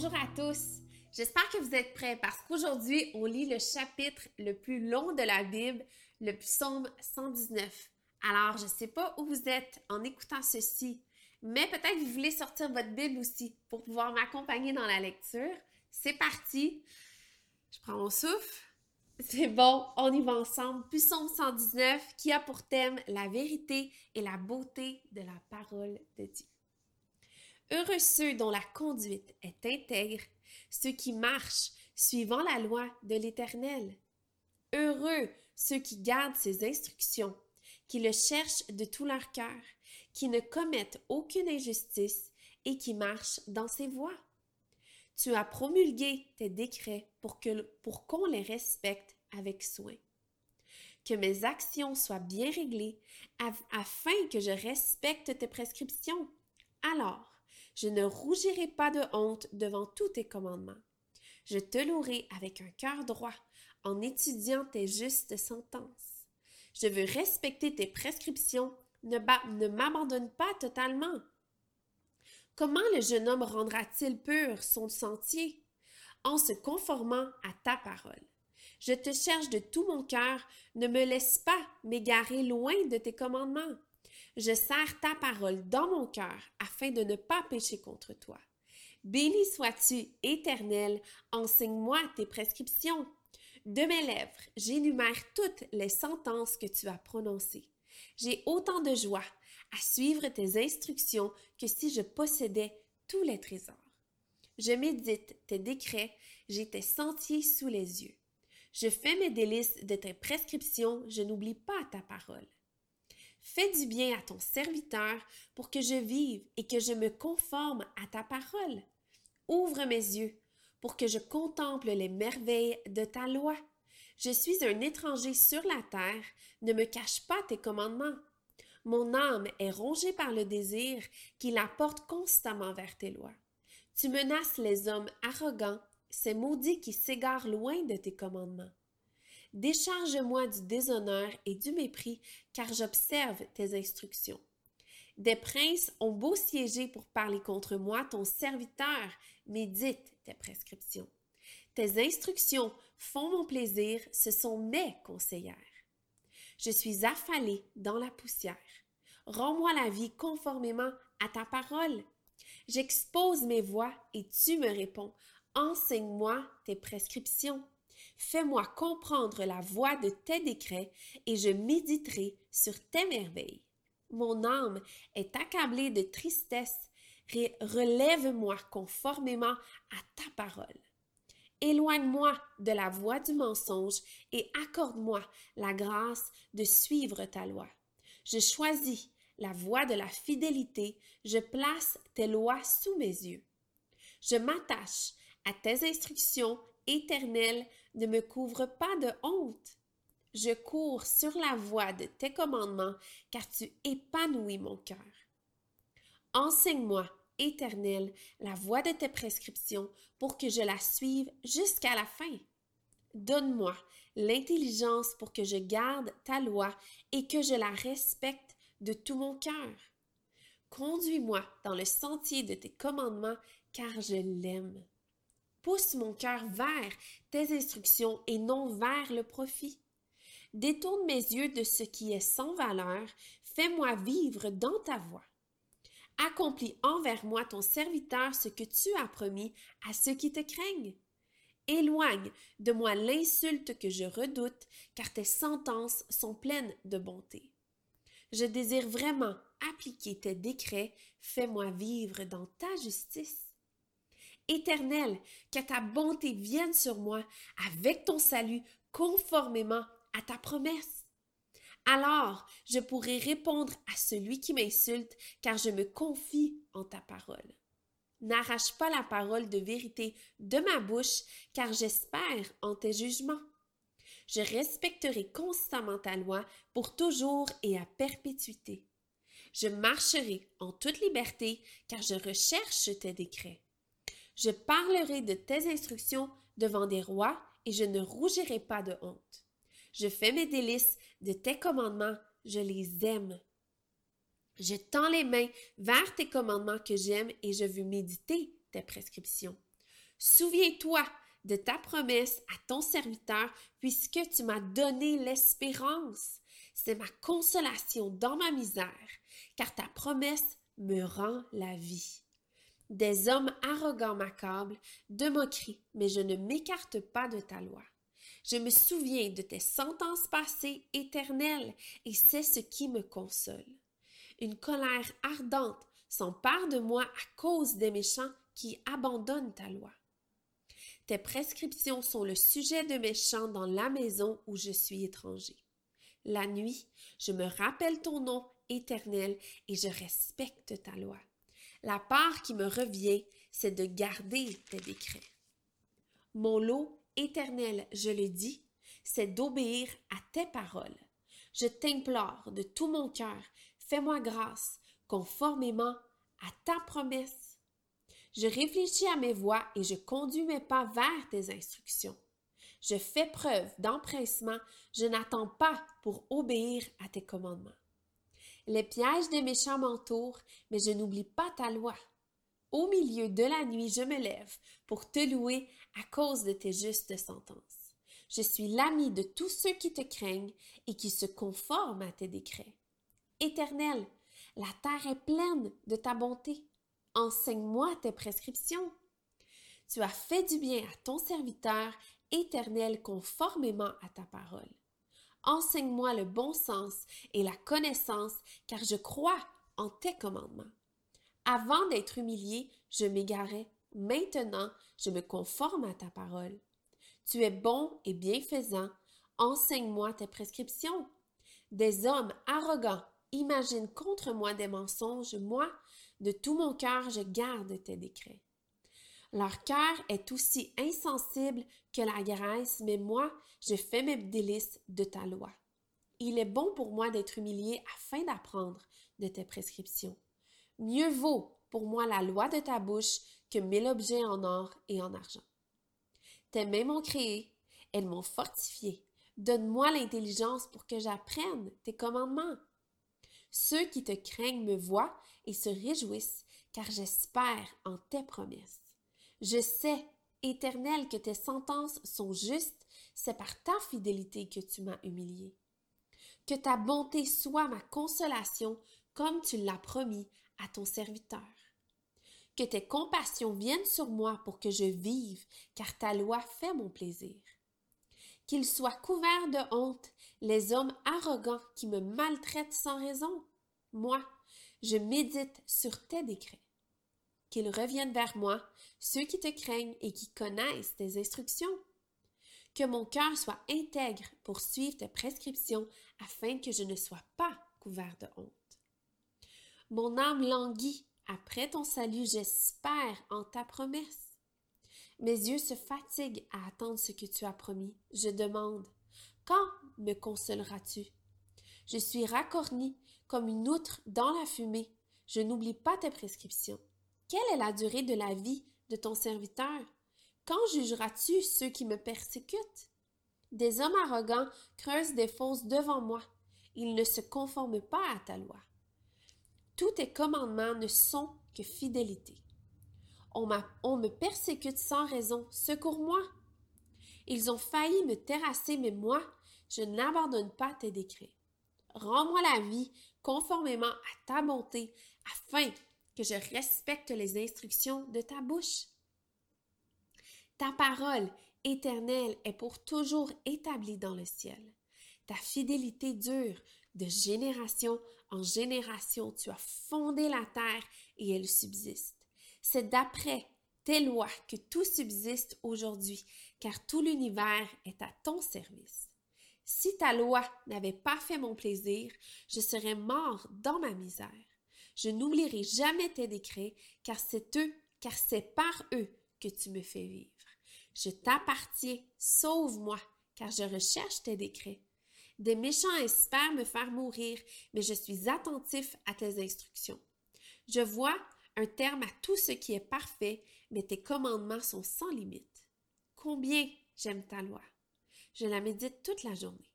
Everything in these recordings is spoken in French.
Bonjour à tous. J'espère que vous êtes prêts parce qu'aujourd'hui, on lit le chapitre le plus long de la Bible, le psaume 119. Alors, je ne sais pas où vous êtes en écoutant ceci, mais peut-être vous voulez sortir votre Bible aussi pour pouvoir m'accompagner dans la lecture. C'est parti. Je prends mon souffle. C'est bon, on y va ensemble. Psaume 119 qui a pour thème la vérité et la beauté de la parole de Dieu. Heureux ceux dont la conduite est intègre, ceux qui marchent suivant la loi de l'Éternel. Heureux ceux qui gardent ses instructions, qui le cherchent de tout leur cœur, qui ne commettent aucune injustice et qui marchent dans ses voies. Tu as promulgué tes décrets pour que pour qu'on les respecte avec soin. Que mes actions soient bien réglées afin que je respecte tes prescriptions. Alors, je ne rougirai pas de honte devant tous tes commandements. Je te louerai avec un cœur droit en étudiant tes justes sentences. Je veux respecter tes prescriptions, ne, ne m'abandonne pas totalement. Comment le jeune homme rendra-t-il pur son sentier? En se conformant à ta parole. Je te cherche de tout mon cœur, ne me laisse pas m'égarer loin de tes commandements. Je serre ta parole dans mon cœur afin de ne pas pécher contre toi. Béni sois-tu, Éternel, enseigne-moi tes prescriptions. De mes lèvres, j'énumère toutes les sentences que tu as prononcées. J'ai autant de joie à suivre tes instructions que si je possédais tous les trésors. Je médite tes décrets, j'ai tes sentiers sous les yeux. Je fais mes délices de tes prescriptions, je n'oublie pas ta parole. Fais du bien à ton serviteur pour que je vive et que je me conforme à ta parole. Ouvre mes yeux pour que je contemple les merveilles de ta loi. Je suis un étranger sur la terre, ne me cache pas tes commandements. Mon âme est rongée par le désir qui la porte constamment vers tes lois. Tu menaces les hommes arrogants, ces maudits qui s'égarent loin de tes commandements. Décharge-moi du déshonneur et du mépris, car j'observe tes instructions. Des princes ont beau siéger pour parler contre moi, ton serviteur médite tes prescriptions. Tes instructions font mon plaisir, ce sont mes conseillères. Je suis affalée dans la poussière. Rends-moi la vie conformément à ta parole. J'expose mes voix et tu me réponds. Enseigne-moi tes prescriptions. Fais-moi comprendre la voie de tes décrets et je méditerai sur tes merveilles. Mon âme est accablée de tristesse. Relève-moi conformément à ta parole. Éloigne-moi de la voie du mensonge et accorde-moi la grâce de suivre ta loi. Je choisis la voie de la fidélité, je place tes lois sous mes yeux. Je m'attache à tes instructions éternelles ne me couvre pas de honte. Je cours sur la voie de tes commandements, car tu épanouis mon cœur. Enseigne-moi, Éternel, la voie de tes prescriptions, pour que je la suive jusqu'à la fin. Donne-moi l'intelligence pour que je garde ta loi et que je la respecte de tout mon cœur. Conduis-moi dans le sentier de tes commandements, car je l'aime. Pousse mon cœur vers tes instructions et non vers le profit. Détourne mes yeux de ce qui est sans valeur, fais-moi vivre dans ta voie. Accomplis envers moi ton serviteur ce que tu as promis à ceux qui te craignent. Éloigne de moi l'insulte que je redoute, car tes sentences sont pleines de bonté. Je désire vraiment appliquer tes décrets, fais-moi vivre dans ta justice. Éternel, que ta bonté vienne sur moi avec ton salut conformément à ta promesse. Alors je pourrai répondre à celui qui m'insulte, car je me confie en ta parole. N'arrache pas la parole de vérité de ma bouche, car j'espère en tes jugements. Je respecterai constamment ta loi pour toujours et à perpétuité. Je marcherai en toute liberté, car je recherche tes décrets. Je parlerai de tes instructions devant des rois et je ne rougirai pas de honte. Je fais mes délices de tes commandements, je les aime. Je tends les mains vers tes commandements que j'aime et je veux méditer tes prescriptions. Souviens-toi de ta promesse à ton serviteur, puisque tu m'as donné l'espérance. C'est ma consolation dans ma misère, car ta promesse me rend la vie. Des hommes arrogants m'accablent de moqueries, mais je ne m'écarte pas de ta loi. Je me souviens de tes sentences passées éternelles, et c'est ce qui me console. Une colère ardente s'empare de moi à cause des méchants qui abandonnent ta loi. Tes prescriptions sont le sujet de mes chants dans la maison où je suis étranger. La nuit, je me rappelle ton nom éternel et je respecte ta loi. La part qui me revient, c'est de garder tes décrets. Mon lot éternel, je le dis, c'est d'obéir à tes paroles. Je t'implore de tout mon cœur, fais-moi grâce, conformément à ta promesse. Je réfléchis à mes voies et je conduis mes pas vers tes instructions. Je fais preuve d'empressement, je n'attends pas pour obéir à tes commandements. Les pièges des méchants m'entourent, mais je n'oublie pas ta loi. Au milieu de la nuit, je me lève pour te louer à cause de tes justes sentences. Je suis l'ami de tous ceux qui te craignent et qui se conforment à tes décrets. Éternel, la terre est pleine de ta bonté. Enseigne-moi tes prescriptions. Tu as fait du bien à ton serviteur éternel conformément à ta parole. Enseigne-moi le bon sens et la connaissance, car je crois en tes commandements. Avant d'être humilié, je m'égarais. Maintenant, je me conforme à ta parole. Tu es bon et bienfaisant. Enseigne-moi tes prescriptions. Des hommes arrogants imaginent contre moi des mensonges. Moi, de tout mon cœur, je garde tes décrets. Leur cœur est aussi insensible que la graisse, mais moi, je fais mes délices de ta loi. Il est bon pour moi d'être humilié afin d'apprendre de tes prescriptions. Mieux vaut pour moi la loi de ta bouche que mille objets en or et en argent. Tes mains m'ont créé, elles m'ont fortifié. Donne-moi l'intelligence pour que j'apprenne tes commandements. Ceux qui te craignent me voient et se réjouissent, car j'espère en tes promesses. Je sais, Éternel, que tes sentences sont justes, c'est par ta fidélité que tu m'as humilié. Que ta bonté soit ma consolation, comme tu l'as promis à ton serviteur. Que tes compassions viennent sur moi pour que je vive, car ta loi fait mon plaisir. Qu'ils soient couverts de honte les hommes arrogants qui me maltraitent sans raison. Moi, je médite sur tes décrets qu'ils reviennent vers moi, ceux qui te craignent et qui connaissent tes instructions. Que mon cœur soit intègre pour suivre tes prescriptions afin que je ne sois pas couvert de honte. Mon âme languit après ton salut, j'espère en ta promesse. Mes yeux se fatiguent à attendre ce que tu as promis. Je demande, quand me consoleras-tu? Je suis racornie comme une outre dans la fumée. Je n'oublie pas tes prescriptions. Quelle est la durée de la vie de ton serviteur? Quand jugeras-tu ceux qui me persécutent? Des hommes arrogants creusent des fosses devant moi. Ils ne se conforment pas à ta loi. Tous tes commandements ne sont que fidélité. On, me persécute sans raison. Secours-moi. Ils ont failli me terrasser, mais moi, je n'abandonne pas tes décrets. Rends-moi la vie conformément à ta bonté, afin que je respecte les instructions de ta bouche. Ta parole éternelle est pour toujours établie dans le ciel. Ta fidélité dure de génération en génération. Tu as fondé la terre et elle subsiste. C'est d'après tes lois que tout subsiste aujourd'hui, car tout l'univers est à ton service. Si ta loi n'avait pas fait mon plaisir, je serais mort dans ma misère. Je n'oublierai jamais tes décrets, car c'est eux, car c'est par eux que tu me fais vivre. Je t'appartiens, sauve-moi, car je recherche tes décrets. Des méchants espèrent me faire mourir, mais je suis attentif à tes instructions. Je vois un terme à tout ce qui est parfait, mais tes commandements sont sans limite. Combien j'aime ta loi. Je la médite toute la journée.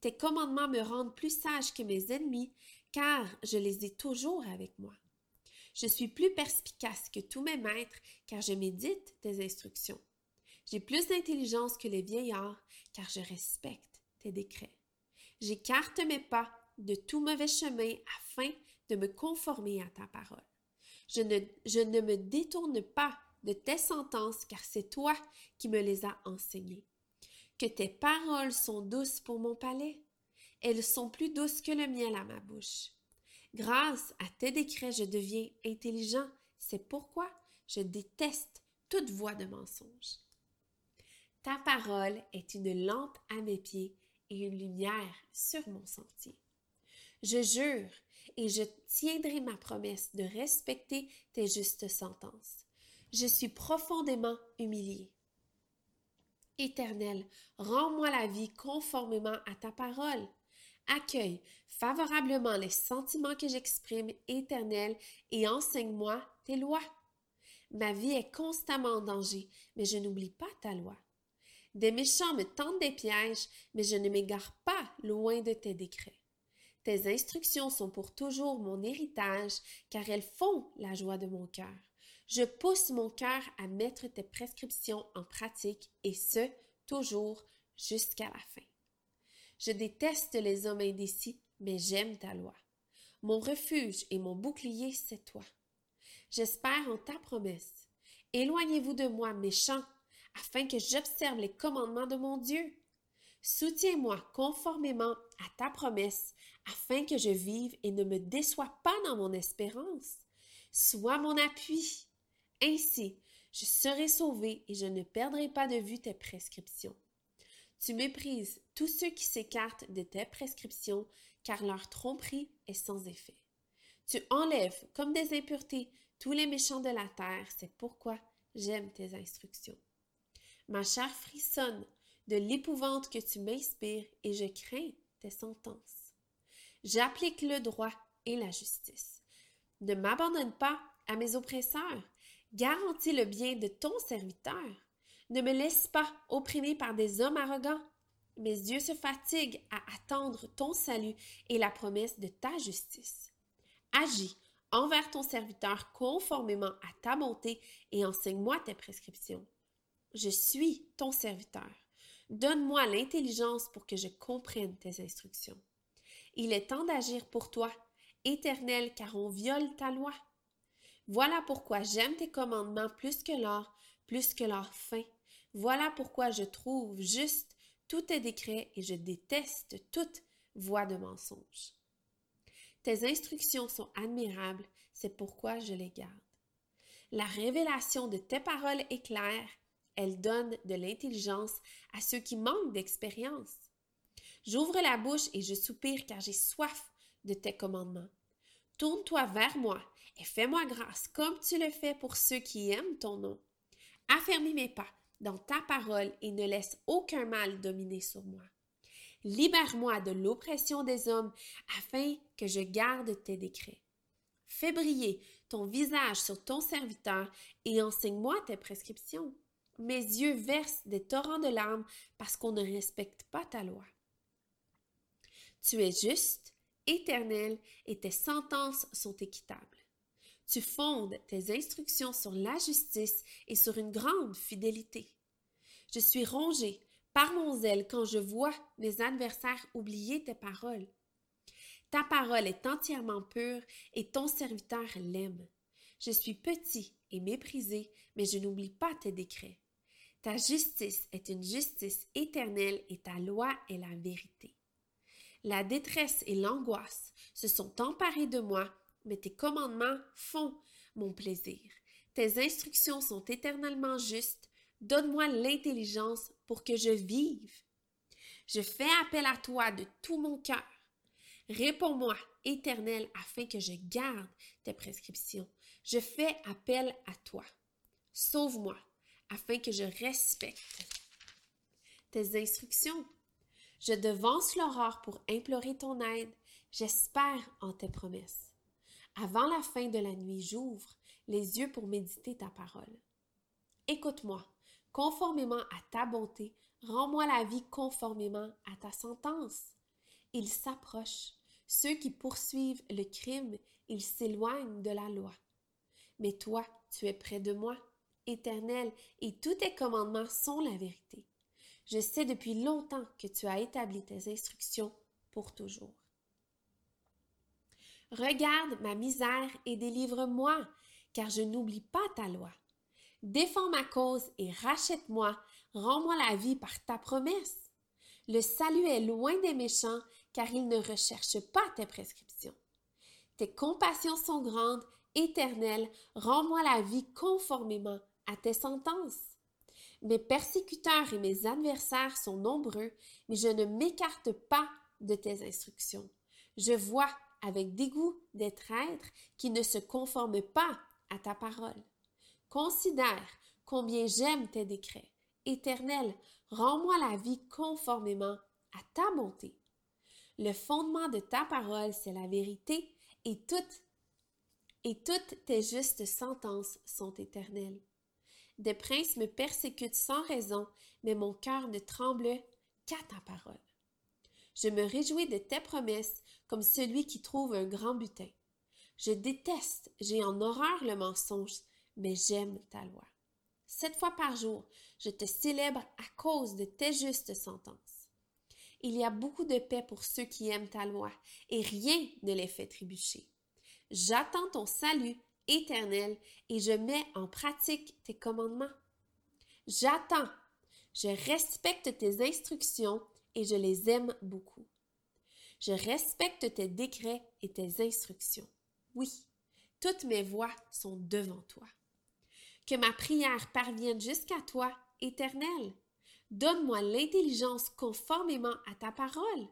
Tes commandements me rendent plus sage que mes ennemis, car je les ai toujours avec moi. Je suis plus perspicace que tous mes maîtres, car je médite tes instructions. J'ai plus d'intelligence que les vieillards, car je respecte tes décrets. J'écarte mes pas de tout mauvais chemin afin de me conformer à ta parole. Je ne, je ne me détourne pas de tes sentences, car c'est toi qui me les as enseignées. Que tes paroles sont douces pour mon palais. Elles sont plus douces que le miel à ma bouche. Grâce à tes décrets, je deviens intelligent. C'est pourquoi je déteste toute voix de mensonge. Ta parole est une lampe à mes pieds et une lumière sur mon sentier. Je jure et je tiendrai ma promesse de respecter tes justes sentences. Je suis profondément humilié. Éternel, rends-moi la vie conformément à ta parole. Accueille favorablement les sentiments que j'exprime, Éternel, et enseigne-moi tes lois. Ma vie est constamment en danger, mais je n'oublie pas ta loi. Des méchants me tendent des pièges, mais je ne m'égare pas loin de tes décrets. Tes instructions sont pour toujours mon héritage, car elles font la joie de mon cœur. Je pousse mon cœur à mettre tes prescriptions en pratique, et ce, toujours jusqu'à la fin. Je déteste les hommes indécis, mais j'aime ta loi. Mon refuge et mon bouclier, c'est toi. J'espère en ta promesse. Éloignez-vous de moi, méchants, afin que j'observe les commandements de mon Dieu. Soutiens-moi conformément à ta promesse, afin que je vive et ne me déçois pas dans mon espérance. Sois mon appui. Ainsi, je serai sauvé et je ne perdrai pas de vue tes prescriptions. Tu méprises tous ceux qui s'écartent de tes prescriptions, car leur tromperie est sans effet. Tu enlèves comme des impuretés tous les méchants de la terre, c'est pourquoi j'aime tes instructions. Ma chair frissonne de l'épouvante que tu m'inspires et je crains tes sentences. J'applique le droit et la justice. Ne m'abandonne pas à mes oppresseurs. Garantis le bien de ton serviteur. Ne me laisse pas opprimer par des hommes arrogants. Mes yeux se fatiguent à attendre ton salut et la promesse de ta justice. Agis envers ton serviteur conformément à ta bonté et enseigne-moi tes prescriptions. Je suis ton serviteur. Donne-moi l'intelligence pour que je comprenne tes instructions. Il est temps d'agir pour toi, éternel, car on viole ta loi. Voilà pourquoi j'aime tes commandements plus que l'or, plus que l'or fin. Voilà pourquoi je trouve juste tous tes décrets et je déteste toute voix de mensonge. Tes instructions sont admirables, c'est pourquoi je les garde. La révélation de tes paroles est claire, elle donne de l'intelligence à ceux qui manquent d'expérience. J'ouvre la bouche et je soupire car j'ai soif de tes commandements. Tourne-toi vers moi et fais-moi grâce comme tu le fais pour ceux qui aiment ton nom. Affermis mes pas dans ta parole et ne laisse aucun mal dominer sur moi. Libère-moi de l'oppression des hommes afin que je garde tes décrets. Fais briller ton visage sur ton serviteur et enseigne-moi tes prescriptions. Mes yeux versent des torrents de larmes parce qu'on ne respecte pas ta loi. Tu es juste, éternel, et tes sentences sont équitables. Tu fondes tes instructions sur la justice et sur une grande fidélité. Je suis rongé par mon zèle quand je vois mes adversaires oublier tes paroles. Ta parole est entièrement pure et ton serviteur l'aime. Je suis petit et méprisé, mais je n'oublie pas tes décrets. Ta justice est une justice éternelle et ta loi est la vérité. La détresse et l'angoisse se sont emparées de moi, mais tes commandements font mon plaisir. Tes instructions sont éternellement justes. Donne-moi l'intelligence pour que je vive. Je fais appel à toi de tout mon cœur. Réponds-moi, Éternel, afin que je garde tes prescriptions. Je fais appel à toi. Sauve-moi, afin que je respecte tes instructions. Je devance l'aurore pour implorer ton aide. J'espère en tes promesses. Avant la fin de la nuit, j'ouvre les yeux pour méditer ta parole. Écoute-moi, conformément à ta bonté, rends-moi la vie conformément à ta sentence. Ils s'approchent. Ceux qui poursuivent le crime, ils s'éloignent de la loi. Mais toi, tu es près de moi, éternel, et tous tes commandements sont la vérité. Je sais depuis longtemps que tu as établi tes instructions pour toujours. Regarde ma misère et délivre-moi, car je n'oublie pas ta loi. Défends ma cause et rachète-moi, rends-moi la vie par ta promesse. Le salut est loin des méchants, car ils ne recherchent pas tes prescriptions. Tes compassions sont grandes, éternelles, rends-moi la vie conformément à tes sentences. Mes persécuteurs et mes adversaires sont nombreux, mais je ne m'écarte pas de tes instructions. Je vois avec dégoût des traîtres qui ne se conforment pas à ta parole. Considère combien j'aime tes décrets. Éternel, rends-moi la vie conformément à ta bonté. Le fondement de ta parole, c'est la vérité, et toutes, et toutes tes justes sentences sont éternelles. Des princes me persécutent sans raison, mais mon cœur ne tremble qu'à ta parole. Je me réjouis de tes promesses comme celui qui trouve un grand butin. Je déteste, j'ai en horreur le mensonge, mais j'aime ta loi. Sept fois par jour, je te célèbre à cause de tes justes sentences. Il y a beaucoup de paix pour ceux qui aiment ta loi, et rien ne les fait trébucher. J'attends ton salut éternel et je mets en pratique tes commandements. J'attends, je respecte tes instructions et je les aime beaucoup. Je respecte tes décrets et tes instructions. Oui, toutes mes voies sont devant toi. Que ma prière parvienne jusqu'à toi, Éternel. Donne-moi l'intelligence conformément à ta parole.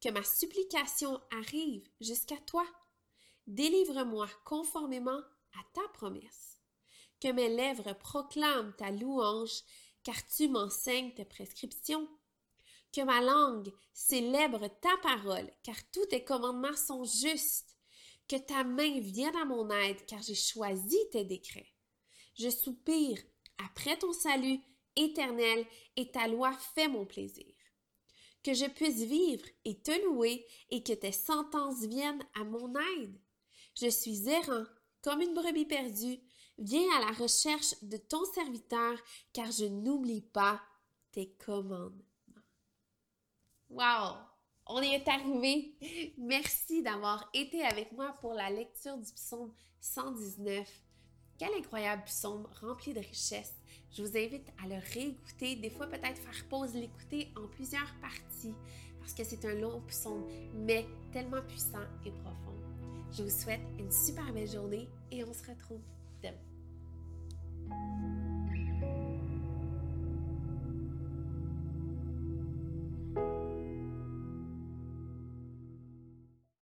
Que ma supplication arrive jusqu'à toi. Délivre-moi conformément à ta promesse. Que mes lèvres proclament ta louange, car tu m'enseignes tes prescriptions. Que ma langue célèbre ta parole, car tous tes commandements sont justes. Que ta main vienne à mon aide, car j'ai choisi tes décrets. Je soupire après ton salut éternel, et ta loi fait mon plaisir. Que je puisse vivre et te louer, et que tes sentences viennent à mon aide. Je suis errant, comme une brebis perdue. Viens à la recherche de ton serviteur, car je n'oublie pas tes commandements. Wow! On y est arrivé. Merci d'avoir été avec moi pour la lecture du psaume 119. Quel incroyable psaume rempli de richesse. Je vous invite à le réécouter, des fois peut-être faire pause, l'écouter en plusieurs parties, parce que c'est un long psaume, mais tellement puissant et profond. Je vous souhaite une super belle journée et on se retrouve